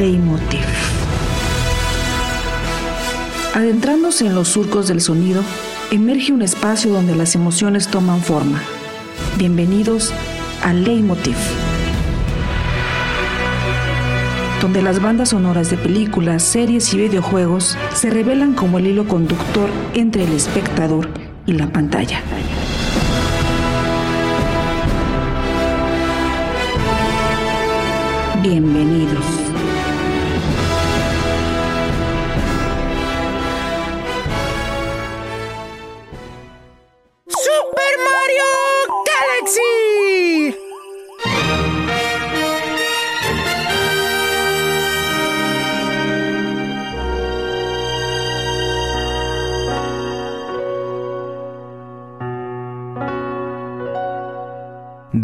Leitmotiv. Adentrándose en los surcos del sonido, emerge un espacio donde las emociones toman forma. Bienvenidos a Leitmotiv, donde las bandas sonoras de películas, series y videojuegos se revelan como el hilo conductor entre el espectador y la pantalla. Bienvenidos.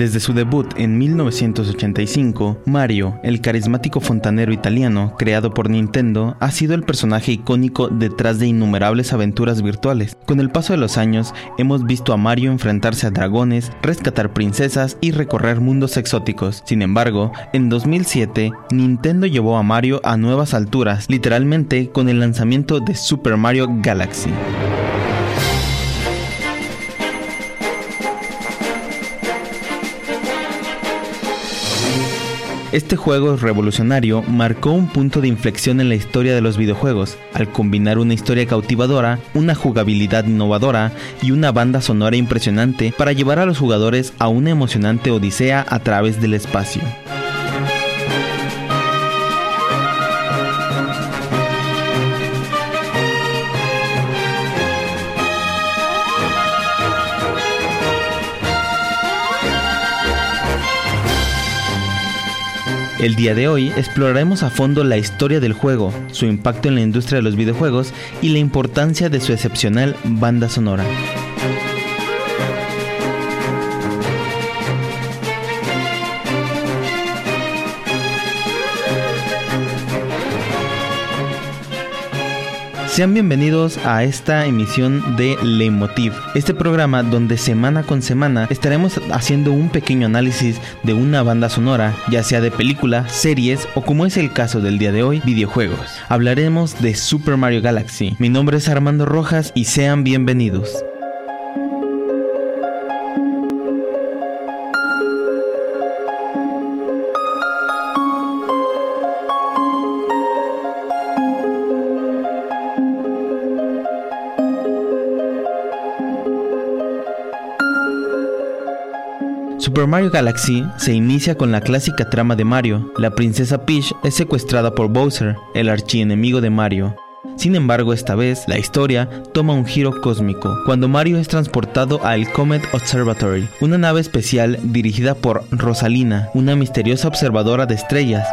Desde su debut en 1985, Mario, el carismático fontanero italiano creado por Nintendo, ha sido el personaje icónico detrás de innumerables aventuras virtuales. Con el paso de los años, hemos visto a Mario enfrentarse a dragones, rescatar princesas y recorrer mundos exóticos. Sin embargo, en 2007, Nintendo llevó a Mario a nuevas alturas, literalmente con el lanzamiento de Super Mario Galaxy. Este juego revolucionario marcó un punto de inflexión en la historia de los videojuegos, al combinar una historia cautivadora, una jugabilidad innovadora y una banda sonora impresionante para llevar a los jugadores a una emocionante odisea a través del espacio. El día de hoy exploraremos a fondo la historia del juego, su impacto en la industria de los videojuegos y la importancia de su excepcional banda sonora. Sean bienvenidos a esta emisión de Leitmotiv, este programa donde semana con semana estaremos haciendo un pequeño análisis de una banda sonora, ya sea de película, series o como es el caso del día de hoy, videojuegos. Hablaremos de Super Mario Galaxy. Mi nombre es Armando Rojas y sean bienvenidos. Super Mario Galaxy se inicia con la clásica trama de Mario. La princesa Peach es secuestrada por Bowser, el archienemigo de Mario. Sin embargo, esta vez la historia toma un giro cósmico cuando Mario es transportado al Comet Observatory, una nave especial dirigida por Rosalina, una misteriosa observadora de estrellas.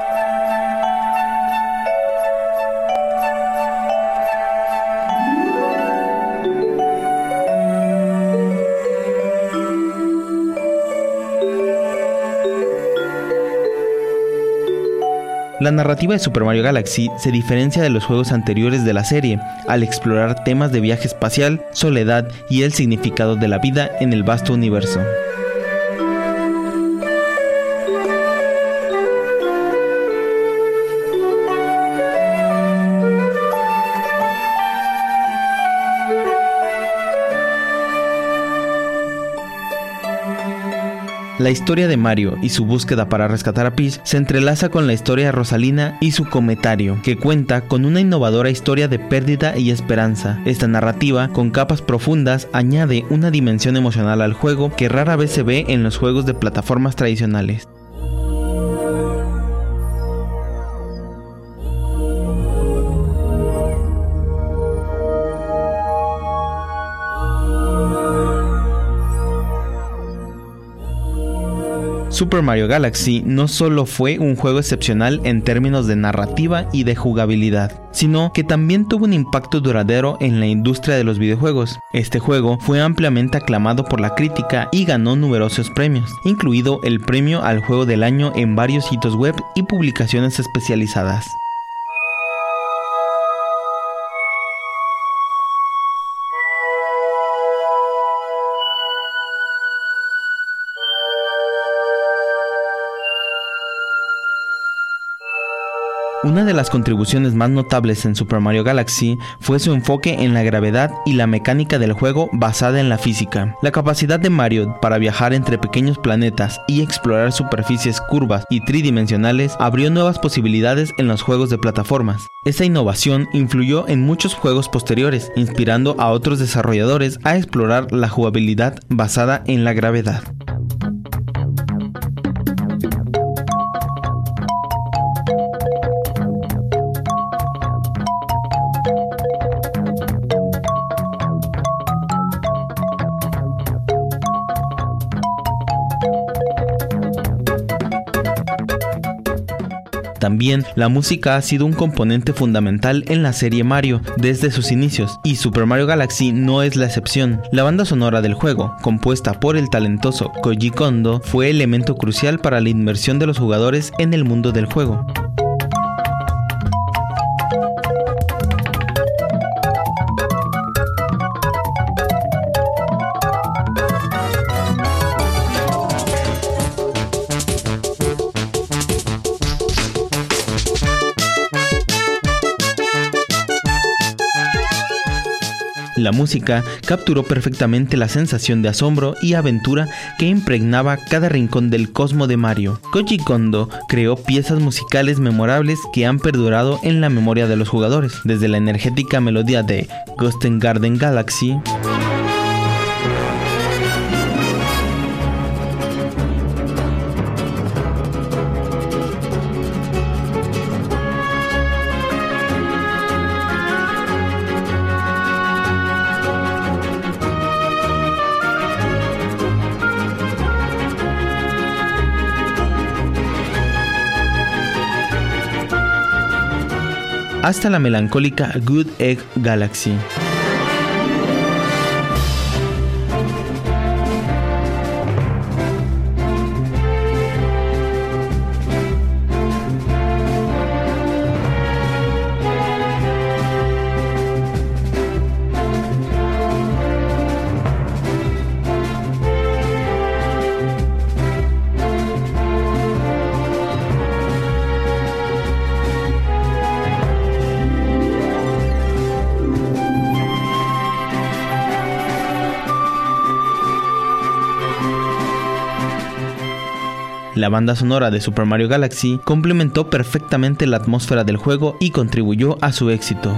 La narrativa de Super Mario Galaxy se diferencia de los juegos anteriores de la serie al explorar temas de viaje espacial, soledad y el significado de la vida en el vasto universo. La historia de Mario y su búsqueda para rescatar a Peach se entrelaza con la historia de Rosalina y su cometario, que cuenta con una innovadora historia de pérdida y esperanza. Esta narrativa, con capas profundas, añade una dimensión emocional al juego que rara vez se ve en los juegos de plataformas tradicionales. Super Mario Galaxy no solo fue un juego excepcional en términos de narrativa y de jugabilidad, sino que también tuvo un impacto duradero en la industria de los videojuegos. Este juego fue ampliamente aclamado por la crítica y ganó numerosos premios, incluido el premio al juego del año en varios sitios web y publicaciones especializadas. Una de las contribuciones más notables en Super Mario Galaxy fue su enfoque en la gravedad y la mecánica del juego basada en la física. La capacidad de Mario para viajar entre pequeños planetas y explorar superficies curvas y tridimensionales abrió nuevas posibilidades en los juegos de plataformas. Esta innovación influyó en muchos juegos posteriores, inspirando a otros desarrolladores a explorar la jugabilidad basada en la gravedad. También la música ha sido un componente fundamental en la serie Mario desde sus inicios y Super Mario Galaxy no es la excepción. La banda sonora del juego, compuesta por el talentoso Koji Kondo, fue elemento crucial para la inmersión de los jugadores en el mundo del juego. Música capturó perfectamente la sensación de asombro y aventura que impregnaba cada rincón del cosmo de Mario. Koji Kondo creó piezas musicales memorables que han perdurado en la memoria de los jugadores, desde la energética melodía de Ghost Garden Galaxy hasta la melancólica Good Egg Galaxy. La banda sonora de Super Mario Galaxy complementó perfectamente la atmósfera del juego y contribuyó a su éxito.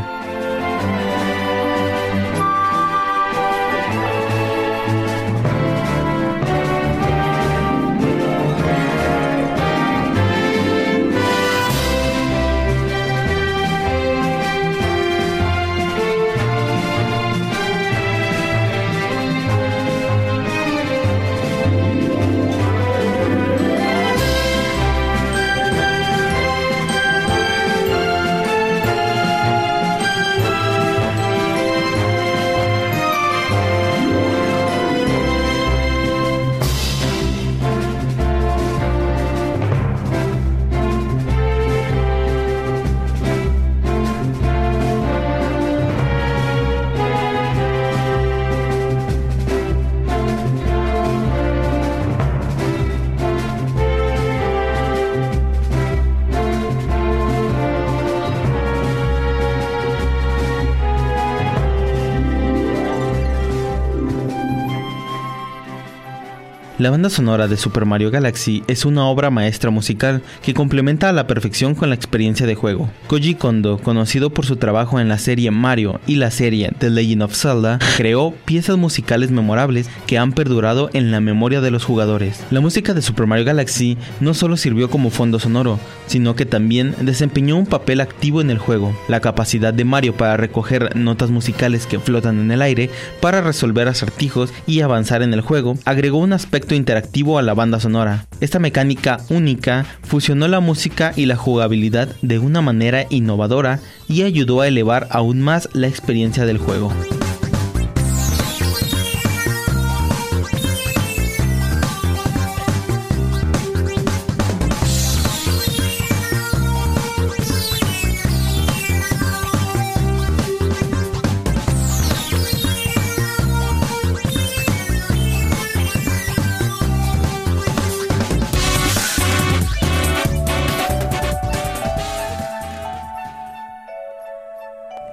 La banda sonora de Super Mario Galaxy es una obra maestra musical que complementa a la perfección con la experiencia de juego. Koji Kondo, conocido por su trabajo en la serie Mario y la serie The Legend of Zelda, creó piezas musicales memorables que han perdurado en la memoria de los jugadores. La música de Super Mario Galaxy no solo sirvió como fondo sonoro, sino que también desempeñó un papel activo en el juego. La capacidad de Mario para recoger notas musicales que flotan en el aire, para resolver acertijos y avanzar en el juego, agregó un aspecto interactivo a la banda sonora. Esta mecánica única fusionó la música y la jugabilidad de una manera innovadora y ayudó a elevar aún más la experiencia del juego.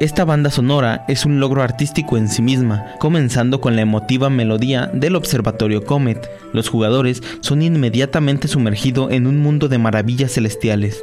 Esta banda sonora es un logro artístico en sí misma, comenzando con la emotiva melodía del Observatorio Comet. Los jugadores son inmediatamente sumergidos en un mundo de maravillas celestiales,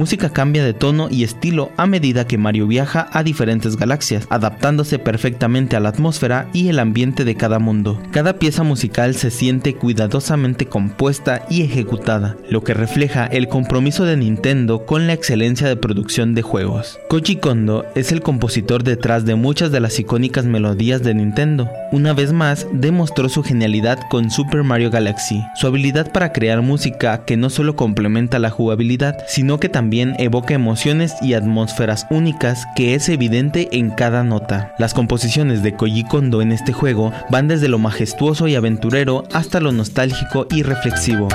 música cambia de tono y estilo a medida que Mario viaja a diferentes galaxias, adaptándose perfectamente a la atmósfera y el ambiente de cada mundo. Cada pieza musical se siente cuidadosamente compuesta y ejecutada, lo que refleja el compromiso de Nintendo con la excelencia de producción de juegos. Koji Kondo es el compositor detrás de muchas de las icónicas melodías de Nintendo. Una vez más, demostró su genialidad con Super Mario Galaxy, su habilidad para crear música que no solo complementa la jugabilidad, sino que también evoca emociones y atmósferas únicas que es evidente en cada nota. Las composiciones de Koji Kondo en este juego van desde lo majestuoso y aventurero hasta lo nostálgico y reflexivo.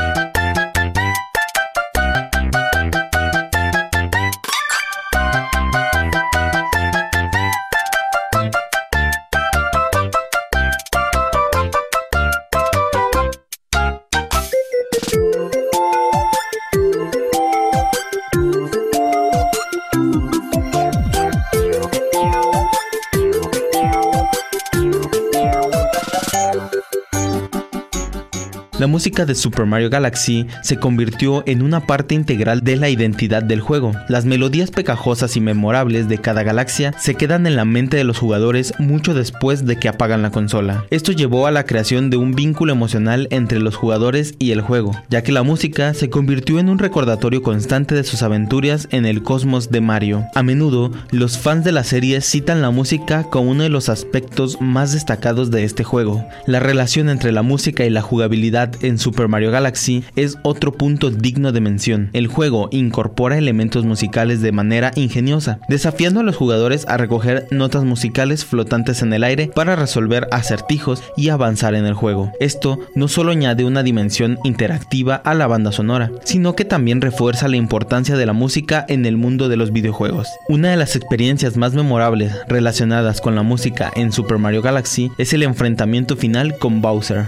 La música de Super Mario Galaxy se convirtió en una parte integral de la identidad del juego. Las melodías pecajosas y memorables de cada galaxia se quedan en la mente de los jugadores mucho después de que apagan la consola. Esto llevó a la creación de un vínculo emocional entre los jugadores y el juego, ya que la música se convirtió en un recordatorio constante de sus aventuras en el cosmos de Mario. A menudo, los fans de la serie citan la música como uno de los aspectos más destacados de este juego. La relación entre la música y la jugabilidad en Super Mario Galaxy es otro punto digno de mención. El juego incorpora elementos musicales de manera ingeniosa, desafiando a los jugadores a recoger notas musicales flotantes en el aire para resolver acertijos y avanzar en el juego. Esto no solo añade una dimensión interactiva a la banda sonora, sino que también refuerza la importancia de la música en el mundo de los videojuegos. Una de las experiencias más memorables relacionadas con la música en Super Mario Galaxy es el enfrentamiento final con Bowser.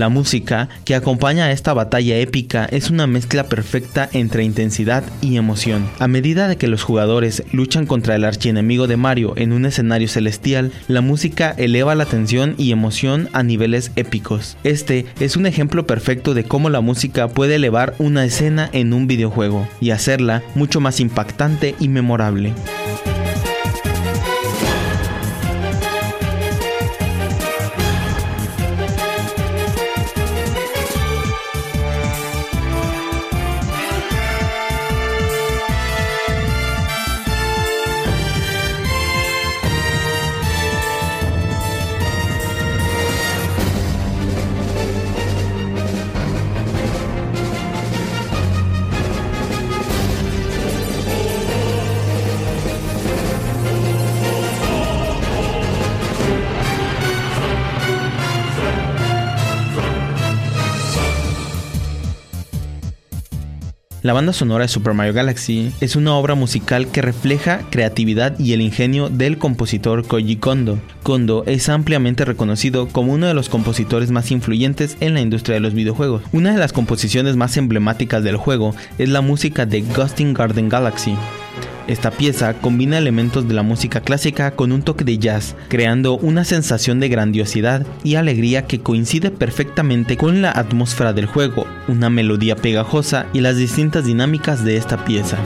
La música que acompaña a esta batalla épica es una mezcla perfecta entre intensidad y emoción. A medida de que los jugadores luchan contra el archienemigo de Mario en un escenario celestial, la música eleva la tensión y emoción a niveles épicos. Este es un ejemplo perfecto de cómo la música puede elevar una escena en un videojuego y hacerla mucho más impactante y memorable. La banda sonora de Super Mario Galaxy es una obra musical que refleja creatividad y el ingenio del compositor Koji Kondo. Kondo es ampliamente reconocido como uno de los compositores más influyentes en la industria de los videojuegos. Una de las composiciones más emblemáticas del juego es la música de Gusting Garden Galaxy. Esta pieza combina elementos de la música clásica con un toque de jazz, creando una sensación de grandiosidad y alegría que coincide perfectamente con la atmósfera del juego, una melodía pegajosa y las distintas dinámicas de esta pieza.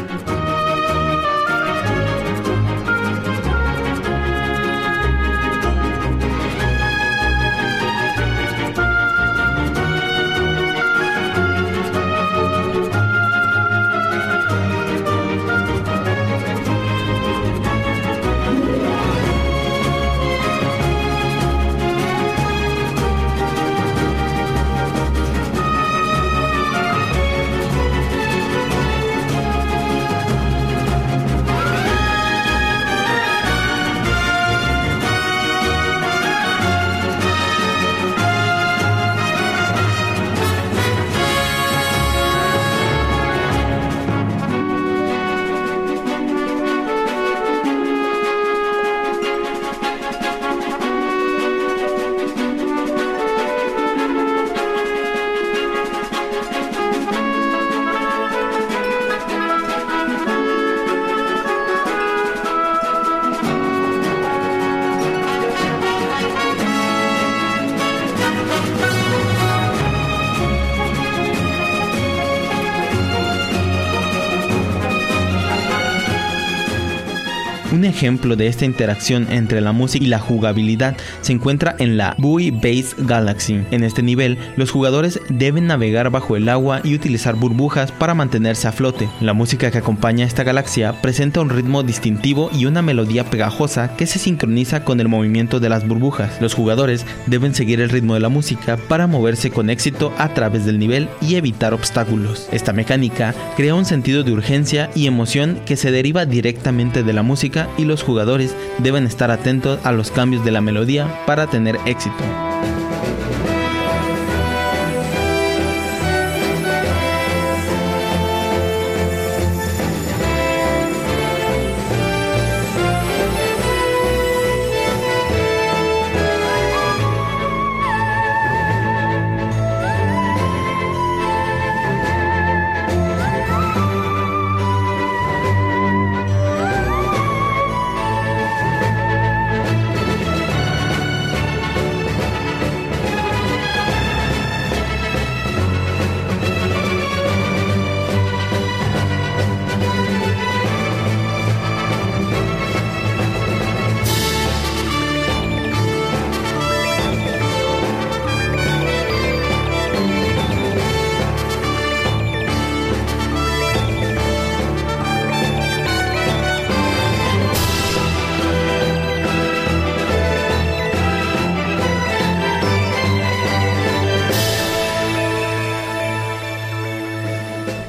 Ejemplo de esta interacción entre la música y la jugabilidad se encuentra en la Buoy Base Galaxy. En este nivel, los jugadores deben navegar bajo el agua y utilizar burbujas para mantenerse a flote. La música que acompaña a esta galaxia presenta un ritmo distintivo y una melodía pegajosa que se sincroniza con el movimiento de las burbujas. Los jugadores deben seguir el ritmo de la música para moverse con éxito a través del nivel y evitar obstáculos. Esta mecánica crea un sentido de urgencia y emoción que se deriva directamente de la música y los jugadores deben estar atentos a los cambios de la melodía para tener éxito.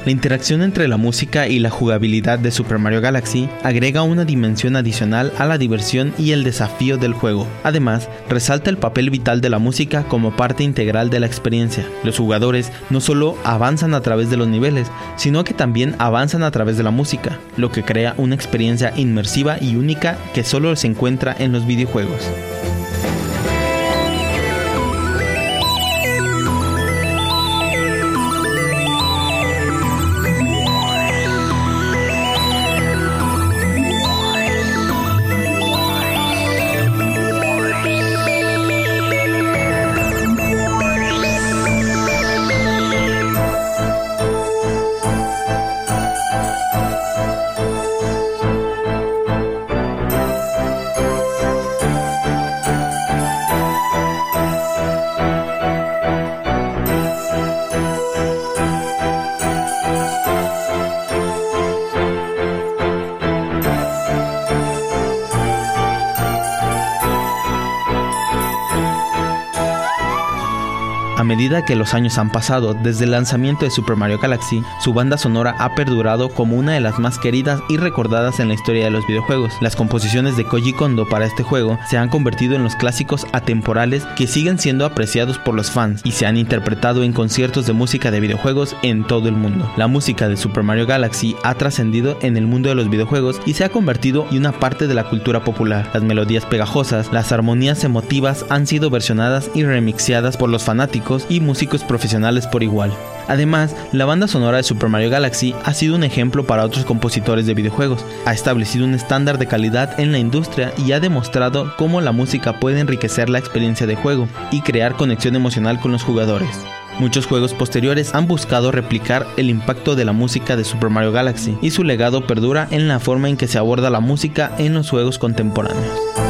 La interacción entre la música y la jugabilidad de Super Mario Galaxy agrega una dimensión adicional a la diversión y el desafío del juego. Además, resalta el papel vital de la música como parte integral de la experiencia. Los jugadores no solo avanzan a través de los niveles, sino que también avanzan a través de la música, lo que crea una experiencia inmersiva y única que solo se encuentra en los videojuegos. Medida que los años han pasado desde el lanzamiento de Super Mario Galaxy, su banda sonora ha perdurado como una de las más queridas y recordadas en la historia de los videojuegos. Las composiciones de Koji Kondo para este juego se han convertido en los clásicos atemporales que siguen siendo apreciados por los fans y se han interpretado en conciertos de música de videojuegos en todo el mundo. La música de Super Mario Galaxy ha trascendido en el mundo de los videojuegos y se ha convertido en una parte de la cultura popular. Las melodías pegajosas, las armonías emotivas han sido versionadas y remixeadas por los fanáticos y músicos profesionales por igual. Además, la banda sonora de Super Mario Galaxy ha sido un ejemplo para otros compositores de videojuegos, ha establecido un estándar de calidad en la industria y ha demostrado cómo la música puede enriquecer la experiencia de juego y crear conexión emocional con los jugadores. Muchos juegos posteriores han buscado replicar el impacto de la música de Super Mario Galaxy y su legado perdura en la forma en que se aborda la música en los juegos contemporáneos.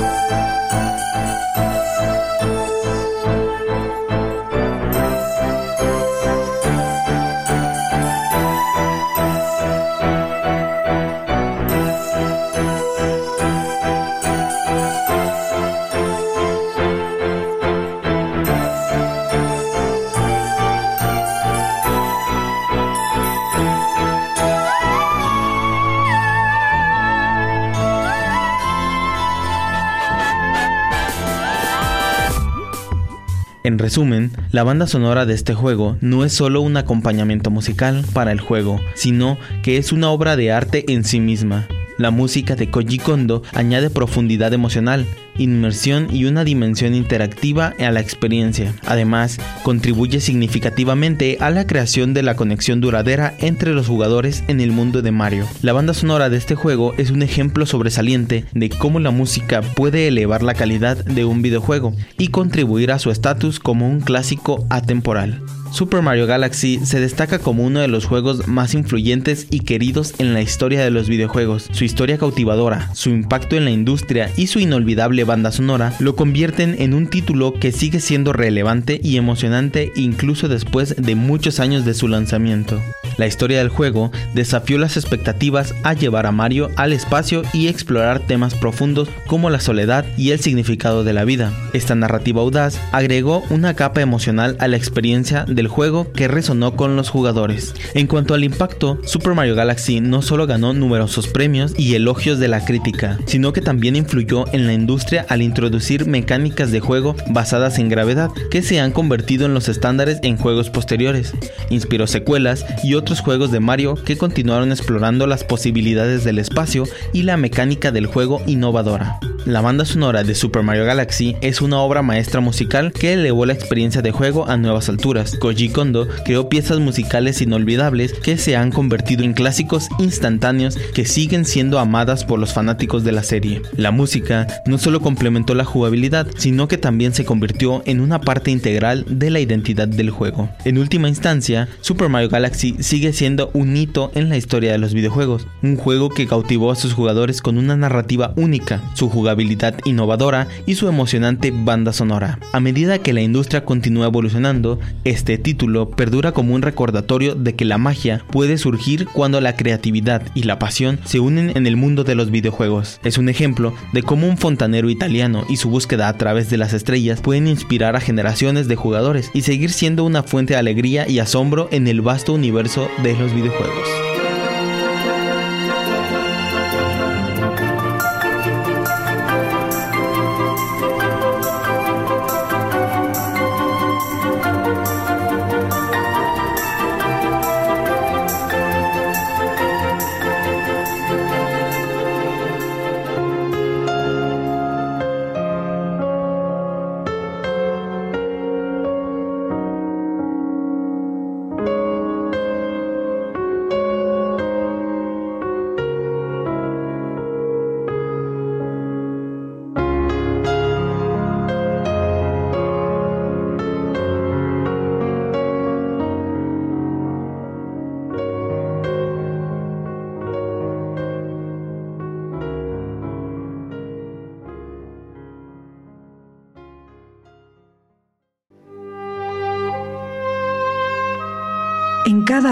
Resumen, la banda sonora de este juego no es solo un acompañamiento musical para el juego, sino que es una obra de arte en sí misma. La música de Koji Kondo añade profundidad emocional, inmersión y una dimensión interactiva a la experiencia. Además, contribuye significativamente a la creación de la conexión duradera entre los jugadores en el mundo de Mario. La banda sonora de este juego es un ejemplo sobresaliente de cómo la música puede elevar la calidad de un videojuego y contribuir a su estatus como un clásico atemporal. Super Mario Galaxy se destaca como uno de los juegos más influyentes y queridos en la historia de los videojuegos. Su historia cautivadora, su impacto en la industria y su inolvidable banda sonora lo convierten en un título que sigue siendo relevante y emocionante incluso después de muchos años de su lanzamiento. La historia del juego desafió las expectativas a llevar a Mario al espacio y explorar temas profundos como la soledad y el significado de la vida. Esta narrativa audaz agregó una capa emocional a la experiencia del juego que resonó con los jugadores. En cuanto al impacto, Super Mario Galaxy no solo ganó numerosos premios y elogios de la crítica, sino que también influyó en la industria al introducir mecánicas de juego basadas en gravedad que se han convertido en los estándares en juegos posteriores. Inspiró secuelas y otros juegos de Mario que continuaron explorando las posibilidades del espacio y la mecánica del juego innovadora. La banda sonora de Super Mario Galaxy es una obra maestra musical que elevó la experiencia de juego a nuevas alturas. Koji Kondo creó piezas musicales inolvidables que se han convertido en clásicos instantáneos que siguen siendo amadas por los fanáticos de la serie. La música no solo complementó la jugabilidad, sino que también se convirtió en una parte integral de la identidad del juego. En última instancia, Super Mario Galaxy sigue siendo un hito en la historia de los videojuegos, un juego que cautivó a sus jugadores con una narrativa única, su jugabilidad innovadora y su emocionante banda sonora. A medida que la industria continúa evolucionando, este título perdura como un recordatorio de que la magia puede surgir cuando la creatividad y la pasión se unen en el mundo de los videojuegos. Es un ejemplo de cómo un fontanero italiano y su búsqueda a través de las estrellas pueden inspirar a generaciones de jugadores y seguir siendo una fuente de alegría y asombro en el vasto universo de los videojuegos.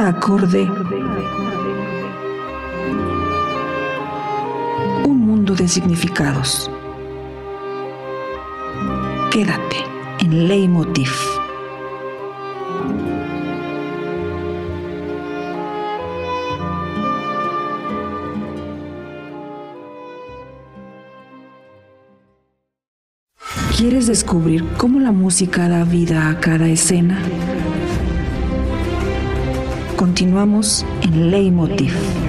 Acorde, un mundo de significados. Quédate en Leitmotiv. ¿Quieres descubrir cómo la música da vida a cada escena? Continuamos en Leitmotiv.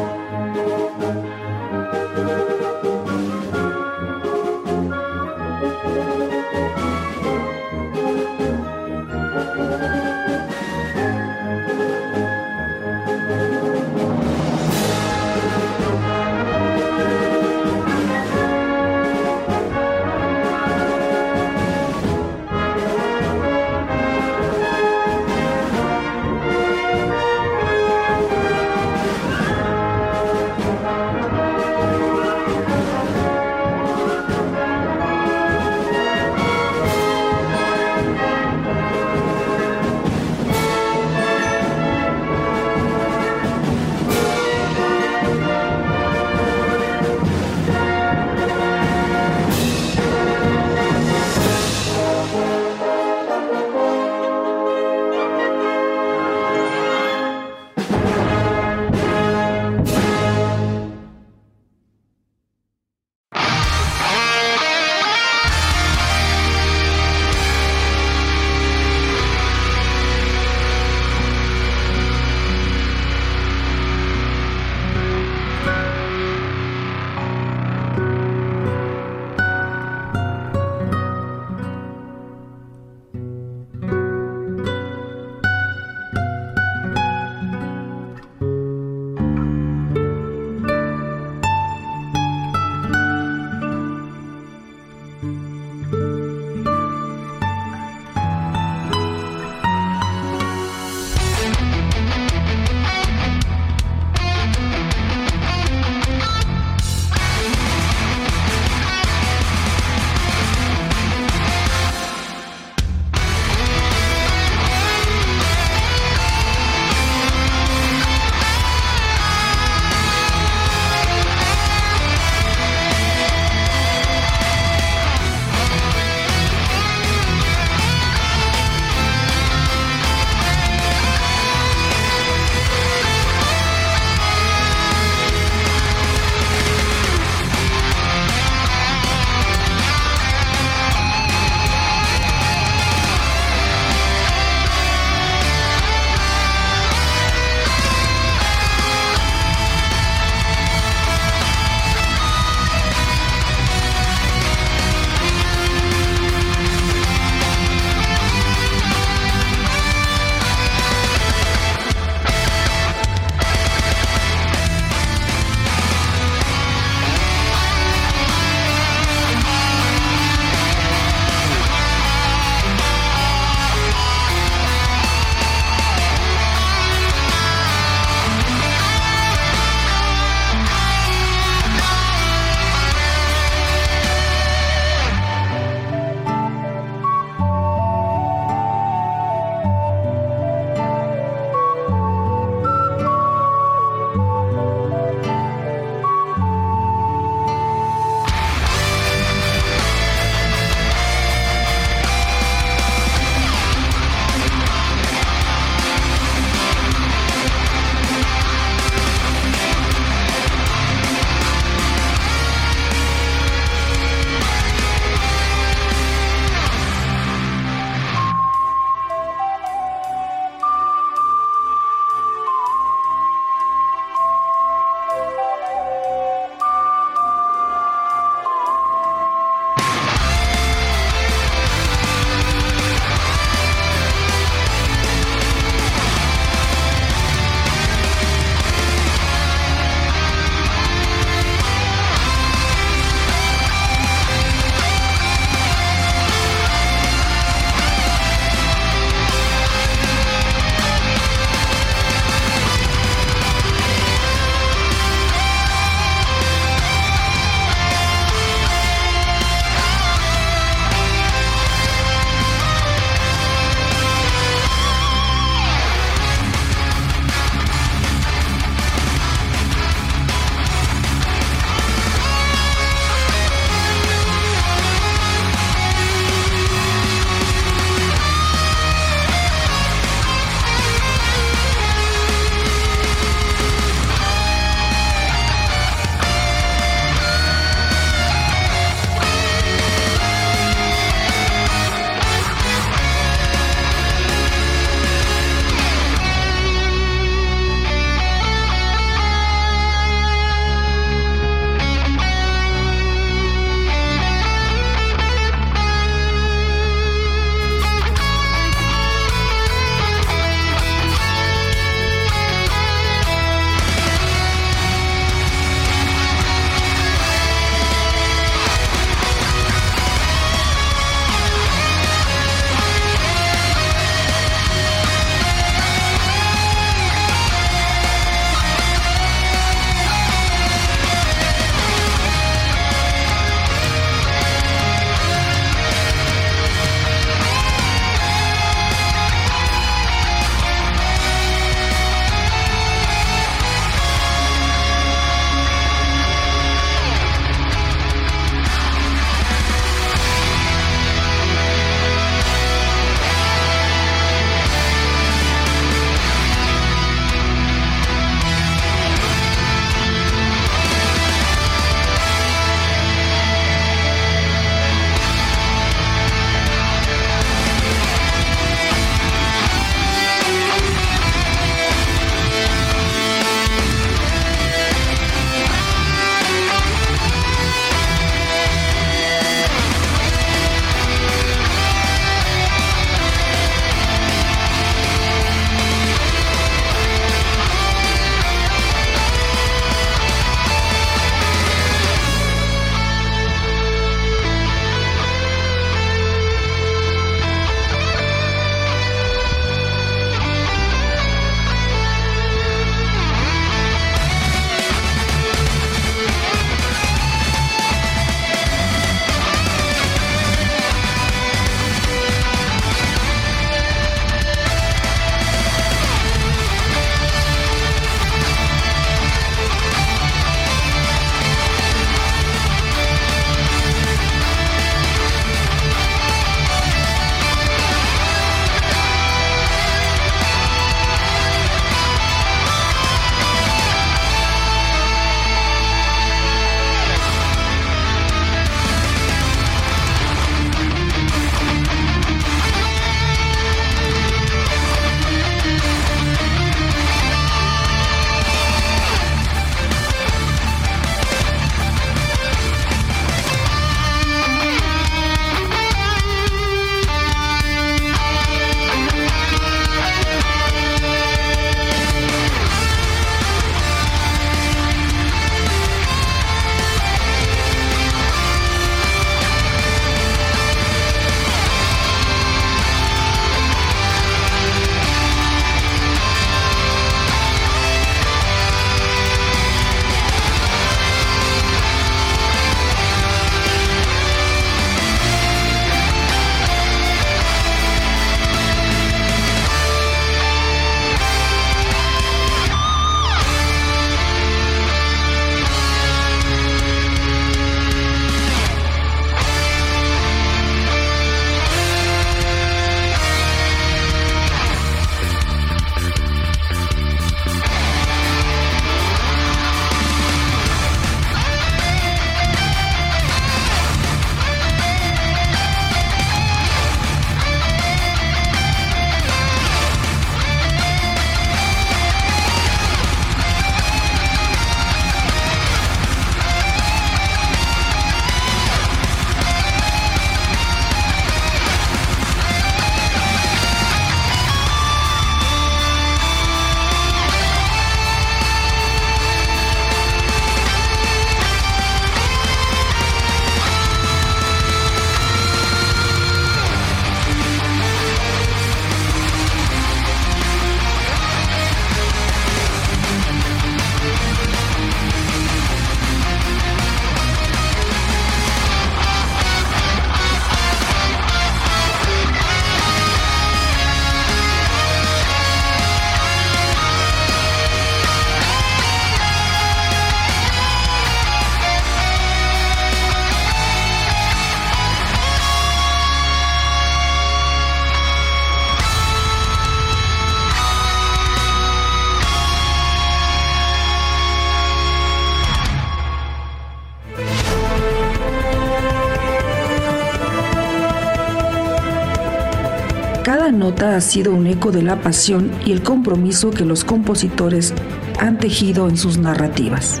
Ha sido un eco de la pasión y el compromiso que los compositores han tejido en sus narrativas.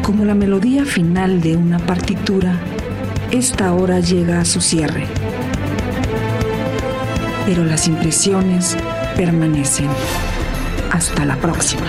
Como la melodía final de una partitura, esta hora llega a su cierre. Pero las impresiones permanecen. Hasta la próxima.